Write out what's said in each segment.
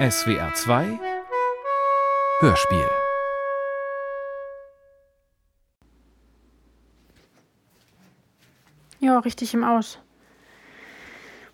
SWR 2 Hörspiel Ja, richtig im Aus.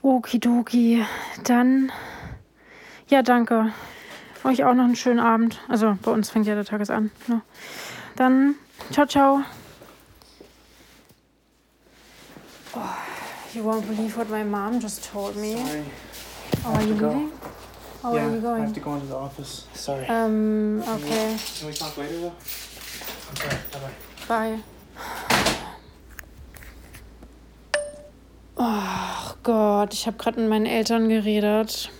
Okidoki. Dann. Ja, danke. Euch auch noch einen schönen Abend. Also bei uns fängt ja der Tag an. Ne? Dann. Ciao, ciao. Oh, you won't believe what my mom just told me. Sorry. Oh, are you go. leaving? Oh, yeah, are you I going? have to go into the office. Sorry. Um, okay. Can we talk later though? Okay, bye bye. Bye. Ach Gott, ich habe gerade mit meinen Eltern geredet.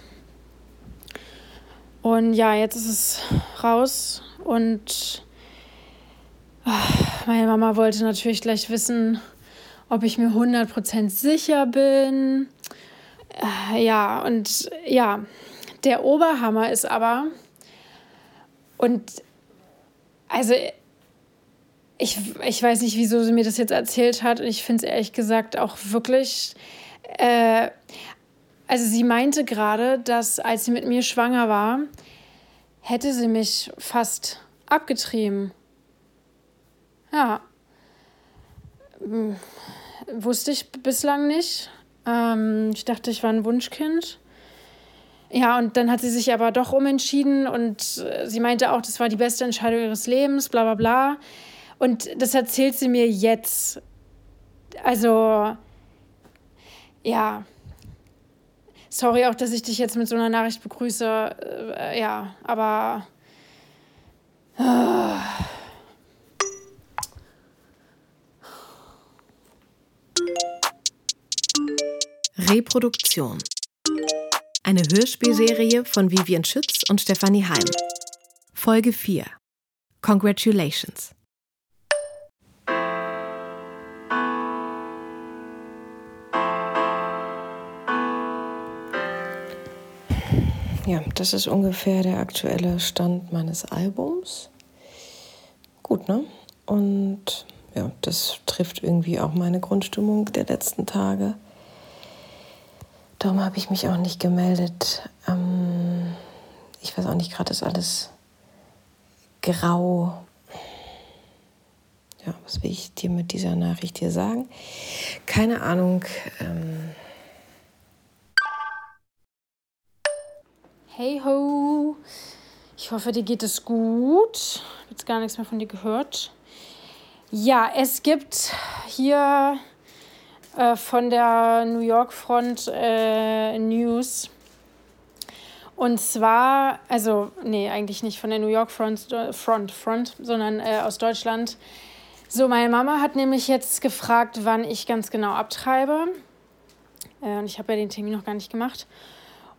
Und ja, jetzt ist es raus und ach, meine Mama wollte natürlich gleich wissen, ob ich mir 100% sicher bin. Äh, Ja, und ja, der Oberhammer ist aber, und also ich, ich weiß nicht, wieso sie mir das jetzt erzählt hat. Und ich finde es ehrlich gesagt auch wirklich. Äh, also, sie meinte gerade, dass als sie mit mir schwanger war, hätte sie mich fast abgetrieben. Ja. Hm, Wusste ich bislang nicht. Ähm, ich dachte, ich war ein Wunschkind. Ja, und dann hat sie sich aber doch umentschieden und äh, sie meinte auch, das war die beste Entscheidung ihres Lebens, bla bla bla. Und das erzählt sie mir jetzt. Also, ja. Sorry auch, dass ich dich jetzt mit so einer Nachricht begrüße. Äh, ja, aber. Reproduktion. Eine Hörspielserie von Vivian Schütz und Stefanie Heim. Folge 4. Congratulations. Ja, das ist ungefähr der aktuelle Stand meines Albums. Gut, ne? Und ja, das trifft irgendwie auch meine Grundstimmung der letzten Tage. Darum habe ich mich auch nicht gemeldet. Ähm, ich weiß auch nicht, gerade ist alles grau. Ja, was will ich dir mit dieser Nachricht hier sagen? Keine Ahnung. Ähm, Hey ho. Ich hoffe, dir geht es gut. Ich habe jetzt gar nichts mehr von dir gehört. Ja, es gibt hier äh, von der New York Front äh, News. Und zwar, also, nee, eigentlich nicht von der New York Front, äh, Front, Front sondern äh, aus Deutschland. So, meine Mama hat nämlich jetzt gefragt, wann ich ganz genau abtreibe. Äh, und ich habe ja den Termin noch gar nicht gemacht.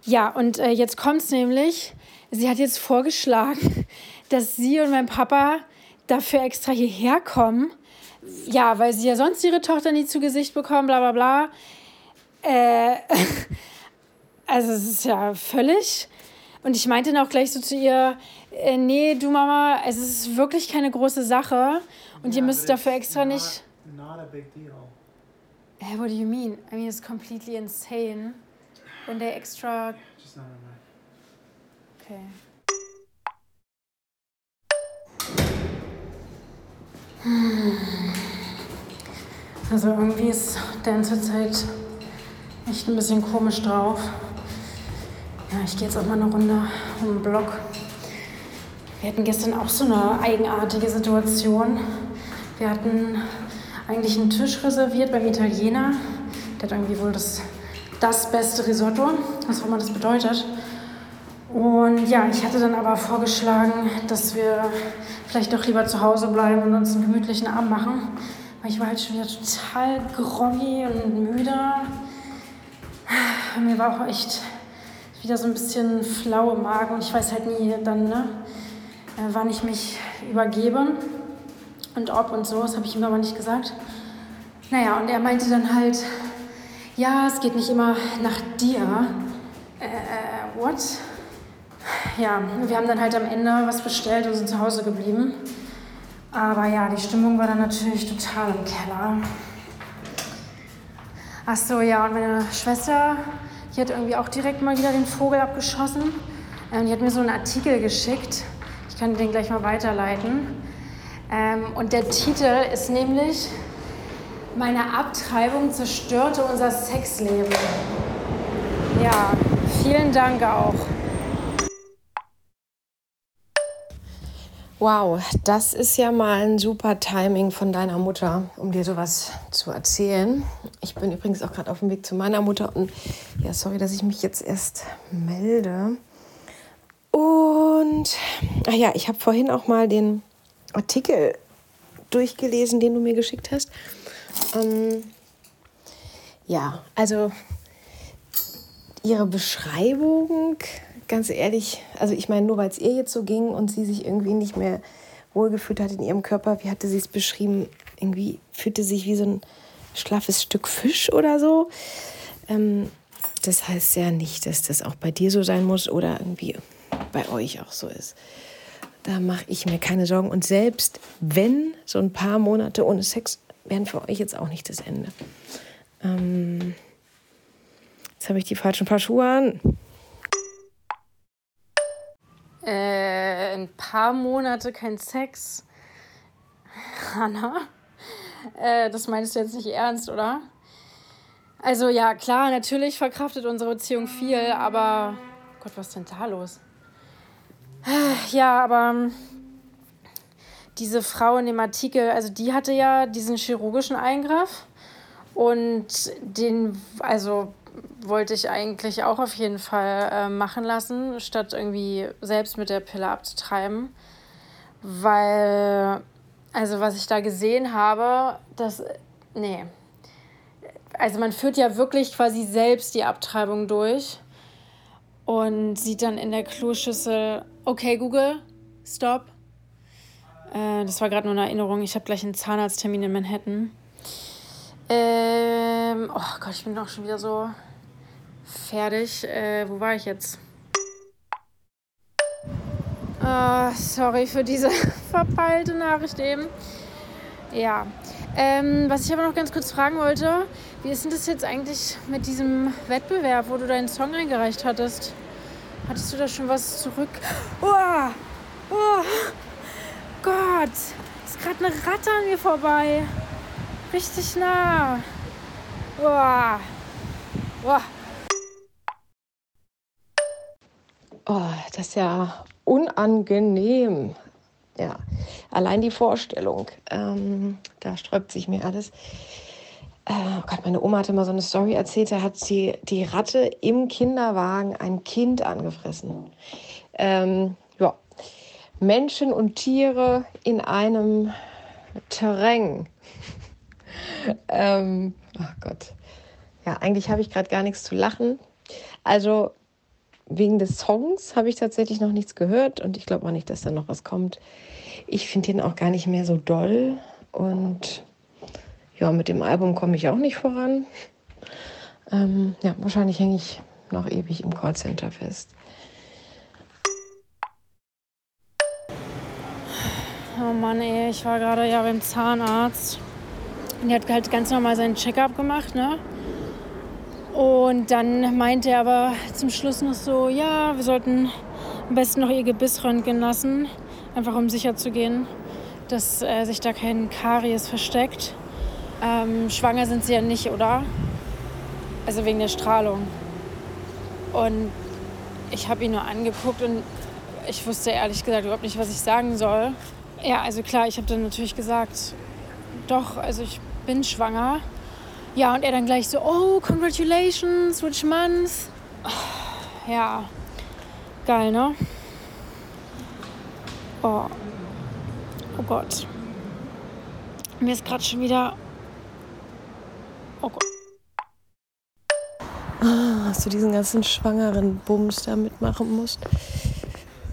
Ja, und jetzt kommt es nämlich. Sie hat jetzt vorgeschlagen, dass sie und mein Papa dafür extra hierher kommen. Ja, weil sie ja sonst ihre Tochter nie zu Gesicht bekommen, bla bla bla. Äh, also es ist ja völlig. Und ich meinte dann auch gleich so zu ihr, äh, nee, du Mama, es ist wirklich keine große Sache. Und ihr müsst dafür extra nicht. Not a big deal. Hey, what do you mean? I mean, it's completely insane. When they extra Just not on Also irgendwie ist Dan zurzeit echt ein bisschen komisch drauf. Ja, ich gehe jetzt auch mal eine Runde um den Block. Wir hatten gestern auch so eine eigenartige Situation. Wir hatten eigentlich einen Tisch reserviert beim Italiener. Der hat irgendwie wohl das, das beste Risotto, was auch immer das bedeutet. Und ja, ich hatte dann aber vorgeschlagen, dass wir vielleicht doch lieber zu Hause bleiben und uns einen gemütlichen Abend machen. Weil ich war halt schon wieder total groggy und müde. Mir war auch echt wieder so ein bisschen flau im Magen und ich weiß halt nie dann, ne, äh, wann ich mich übergebe und ob und so. Das habe ich ihm aber nicht gesagt. Naja, und er meinte dann halt, ja, es geht nicht immer nach dir. Äh, äh, what? Ja, wir haben dann halt am Ende was bestellt und sind zu Hause geblieben. Aber ja, die Stimmung war dann natürlich total im Keller. Ach so, ja, und meine Schwester, die hat irgendwie auch direkt mal wieder den Vogel abgeschossen. Ähm, die hat mir so einen Artikel geschickt. Ich kann den gleich mal weiterleiten. Ähm, und der Titel ist nämlich Meine Abtreibung zerstörte unser Sexleben. Ja, vielen Dank auch. Wow, das ist ja mal ein super Timing von deiner Mutter, um dir sowas zu erzählen. Ich bin übrigens auch gerade auf dem Weg zu meiner Mutter und ja, sorry, dass ich mich jetzt erst melde. Und ach ja, ich habe vorhin auch mal den Artikel durchgelesen, den du mir geschickt hast. Ähm, ja, also ihre Beschreibung ganz ehrlich, also ich meine, nur weil es ihr jetzt so ging und sie sich irgendwie nicht mehr wohlgefühlt hat in ihrem Körper, wie hatte sie es beschrieben? Irgendwie fühlte sich wie so ein schlaffes Stück Fisch oder so. Ähm, das heißt ja nicht, dass das auch bei dir so sein muss oder irgendwie bei euch auch so ist. Da mache ich mir keine Sorgen. Und selbst wenn so ein paar Monate ohne Sex wären für euch jetzt auch nicht das Ende. Ähm, jetzt habe ich die falschen Paar Schuhe an. Äh, ein paar Monate kein Sex. Hanna, äh, das meinst du jetzt nicht ernst, oder? Also ja, klar, natürlich verkraftet unsere Beziehung viel, aber Gott, was ist denn da los? Ja, aber ähm, diese Frau in dem Artikel, also die hatte ja diesen chirurgischen Eingriff und den, also wollte ich eigentlich auch auf jeden Fall äh, machen lassen, statt irgendwie selbst mit der Pille abzutreiben. Weil, also was ich da gesehen habe, das, nee. Also man führt ja wirklich quasi selbst die Abtreibung durch und sieht dann in der Kloschüssel, okay Google, stop. Äh, das war gerade nur eine Erinnerung, ich habe gleich einen Zahnarzttermin in Manhattan. Ähm, oh Gott, ich bin auch schon wieder so fertig. Äh, wo war ich jetzt? Oh, sorry für diese verpeilte Nachricht eben. Ja. Ähm, was ich aber noch ganz kurz fragen wollte, wie ist denn das jetzt eigentlich mit diesem Wettbewerb, wo du deinen Song eingereicht hattest? Hattest du da schon was zurück? Oh, oh Gott, ist gerade eine Ratte an mir vorbei. Richtig nah. Oh. Oh. Oh, das ist ja unangenehm. Ja, allein die Vorstellung, ähm, da sträubt sich mir alles. Äh, oh Gott, meine Oma hatte mal so eine Story erzählt, da hat sie die Ratte im Kinderwagen ein Kind angefressen. Ähm, ja, Menschen und Tiere in einem Terrain. ähm, oh Gott. Ja, eigentlich habe ich gerade gar nichts zu lachen. Also wegen des Songs habe ich tatsächlich noch nichts gehört und ich glaube auch nicht, dass da noch was kommt. Ich finde ihn auch gar nicht mehr so doll und ja, mit dem Album komme ich auch nicht voran. Ähm, ja, wahrscheinlich hänge ich noch ewig im Callcenter fest. Oh Mann, ey, ich war gerade ja beim Zahnarzt. Und der hat halt ganz normal seinen Checkup gemacht, ne? Und dann meinte er aber zum Schluss noch so, ja, wir sollten am besten noch ihr Gebiss röntgen lassen, einfach um sicher zu gehen, dass äh, sich da kein Karies versteckt. Ähm, schwanger sind sie ja nicht, oder? Also wegen der Strahlung. Und ich habe ihn nur angeguckt und ich wusste ehrlich gesagt überhaupt nicht, was ich sagen soll. Ja, also klar, ich habe dann natürlich gesagt, doch, also ich bin schwanger. Ja, und er dann gleich so, oh, congratulations, which month? Ja, geil, ne? Oh, oh Gott. Mir ist gerade schon wieder... Oh Gott. Ah, hast du diesen ganzen schwangeren Bums da mitmachen musst?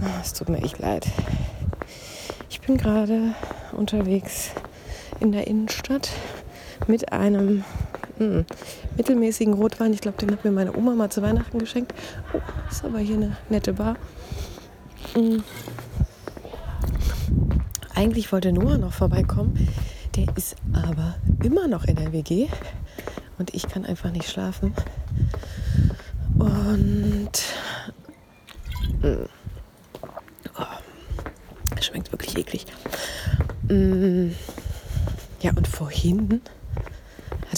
Ah, es tut mir echt leid. Ich bin gerade unterwegs in der Innenstadt mit einem mh, hm, mittelmäßigen Rotwein. Ich glaube, den hat mir meine Oma mal zu Weihnachten geschenkt. Oh, ist aber hier eine nette Bar. Mhm. Eigentlich wollte Noah noch vorbeikommen. Der ist aber immer noch in der WG und ich kann einfach nicht schlafen. Und Mm. Oh, schmeckt wirklich eklig. Mm. Ja, und vorhin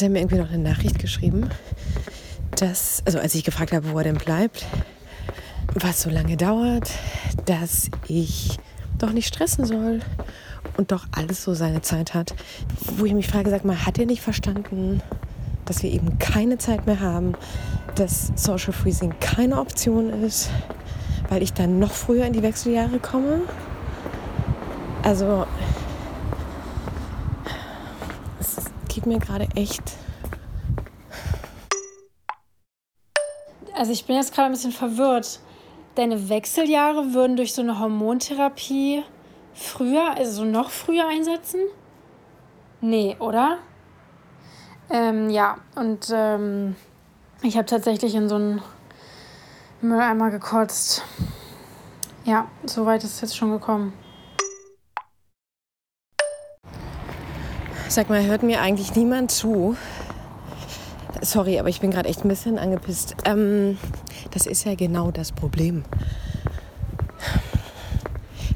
hat er mir irgendwie noch eine Nachricht geschrieben, dass, also als ich gefragt habe, wo er denn bleibt, was so lange dauert, dass ich doch nicht stressen soll und doch alles so seine Zeit hat. Wo ich mich frage, sag mal, hat er nicht verstanden, dass wir eben keine Zeit mehr haben, dass Social Freezing keine Option ist, weil ich dann noch früher in die Wechseljahre komme? Also, es geht mir gerade echt. Also ich bin jetzt gerade ein bisschen verwirrt. Deine Wechseljahre würden durch so eine Hormontherapie früher, also so noch früher einsetzen? Nee, oder? Ähm, ja, und ähm, ich habe tatsächlich in so einen Mülleimer gekotzt. Ja, so weit ist es jetzt schon gekommen. Sag mal, hört mir eigentlich niemand zu? Sorry, aber ich bin gerade echt ein bisschen angepisst. Ähm, das ist ja genau das Problem.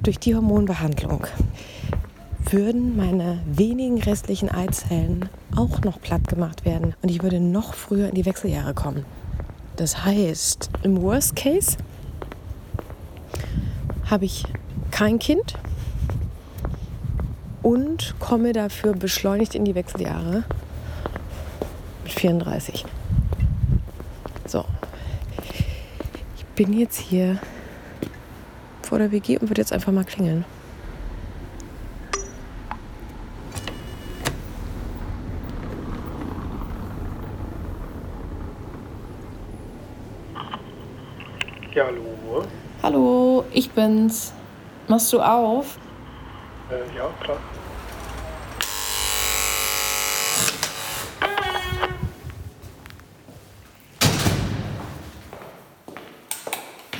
Durch die Hormonbehandlung würden meine wenigen restlichen Eizellen auch noch platt gemacht werden und ich würde noch früher in die Wechseljahre kommen. Das heißt, im Worst Case habe ich kein Kind und komme dafür beschleunigt in die Wechseljahre mit 34. So, ich bin jetzt hier vor der WG und würde jetzt einfach mal klingeln. Ja, hallo. Hallo, ich bin's. Machst du auf? Äh, ja, klar.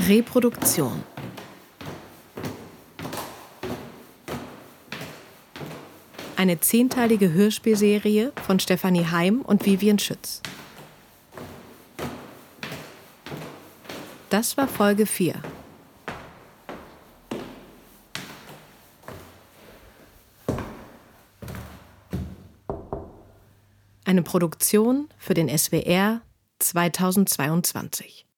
Reproduktion. Eine zehnteilige Hörspielserie von Stefanie Heim und Vivian Schütz. Das war Folge 4. Eine Produktion für den SWR 2022.